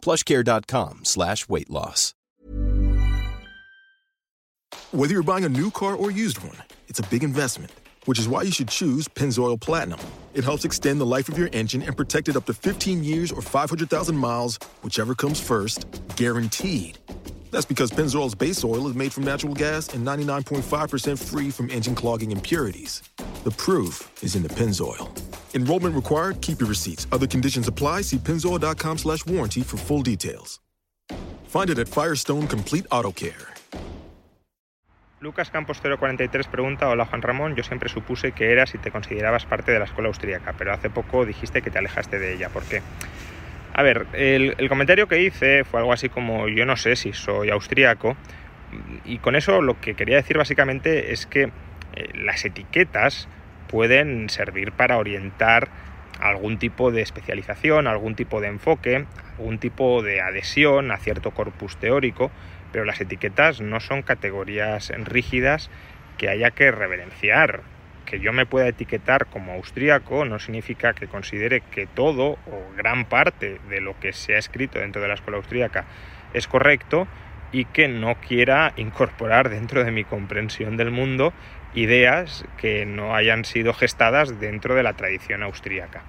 plushcare.com slash weight loss. Whether you're buying a new car or used one, it's a big investment, which is why you should choose Pennzoil Platinum. It helps extend the life of your engine and protect it up to 15 years or 500,000 miles, whichever comes first, guaranteed. That's because Pennzoil's base oil is made from natural gas and 99.5% free from engine clogging impurities. The proof is in the Pennzoil. Enrollment required. Keep your receipts. Other conditions apply. See pennzoil.com slash warranty for full details. Find it at Firestone Complete Auto Care. Lucas Campos 043 pregunta, hola Juan Ramón, yo siempre supuse que eras y te considerabas parte de la escuela austríaca, pero hace poco dijiste que te alejaste de ella. ¿Por qué? A ver, el, el comentario que hice fue algo así como yo no sé si soy austríaco y con eso lo que quería decir básicamente es que eh, las etiquetas pueden servir para orientar algún tipo de especialización, algún tipo de enfoque, algún tipo de adhesión a cierto corpus teórico, pero las etiquetas no son categorías rígidas que haya que reverenciar. Que yo me pueda etiquetar como austríaco no significa que considere que todo o gran parte de lo que se ha escrito dentro de la escuela austríaca es correcto y que no quiera incorporar dentro de mi comprensión del mundo ideas que no hayan sido gestadas dentro de la tradición austríaca.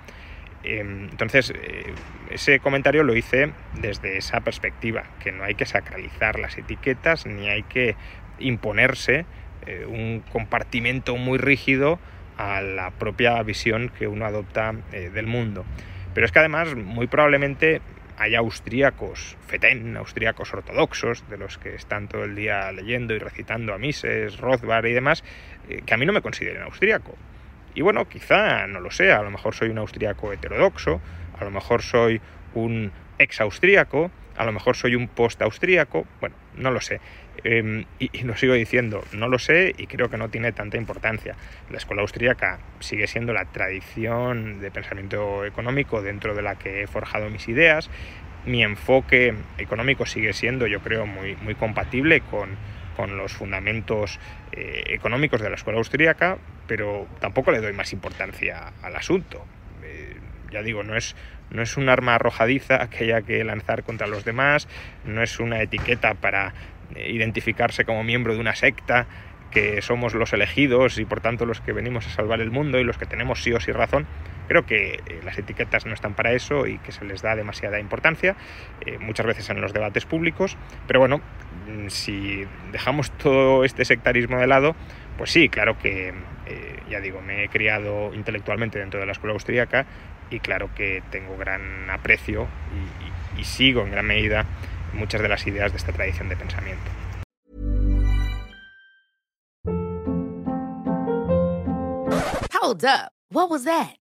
Em, entonces, eh, ese comentario lo hice desde esa perspectiva, que no hay que sacralizar las etiquetas ni hay que imponerse eh, un compartimento muy rígido a la propia visión que uno adopta eh, del mundo. Pero es que además, muy probablemente hay austríacos, fetén, austríacos ortodoxos, de los que están todo el día leyendo y recitando a Mises, Rothbard y demás, eh, que a mí no me consideren austríaco. Y bueno, quizá no lo sea, a lo mejor soy un austríaco heterodoxo, a lo mejor soy un ex austríaco, a lo mejor soy un post austríaco, bueno, no lo sé. Em, y, lo sigo diciendo, no lo sé y creo que no tiene tanta importancia. La escuela austríaca sigue siendo la tradición de pensamiento económico dentro de la que he forjado mis ideas. Mi enfoque económico sigue siendo, yo creo, muy, compatible con, con los fundamentos eh, económicos de la escuela austríaca, pero tampoco le doy más importancia al asunto. Eh, ya digo, no es, no es un arma arrojadiza que haya que lanzar contra los demás, no es una etiqueta para identificarse como miembro de una secta, que somos los elegidos y por tanto los que venimos a salvar el mundo y los que tenemos sí o sí razón. Creo que eh, las etiquetas no están para eso y que se les da demasiada importancia, eh, muchas veces en los debates públicos, pero bueno, mm, si dejamos todo este sectarismo de lado, pues sí, claro que, eh, ya digo, me he criado intelectualmente dentro de la escuela austríaca y claro que tengo gran aprecio y, sigo en gran medida muchas de las ideas de esta tradición de pensamiento. Hold up. What?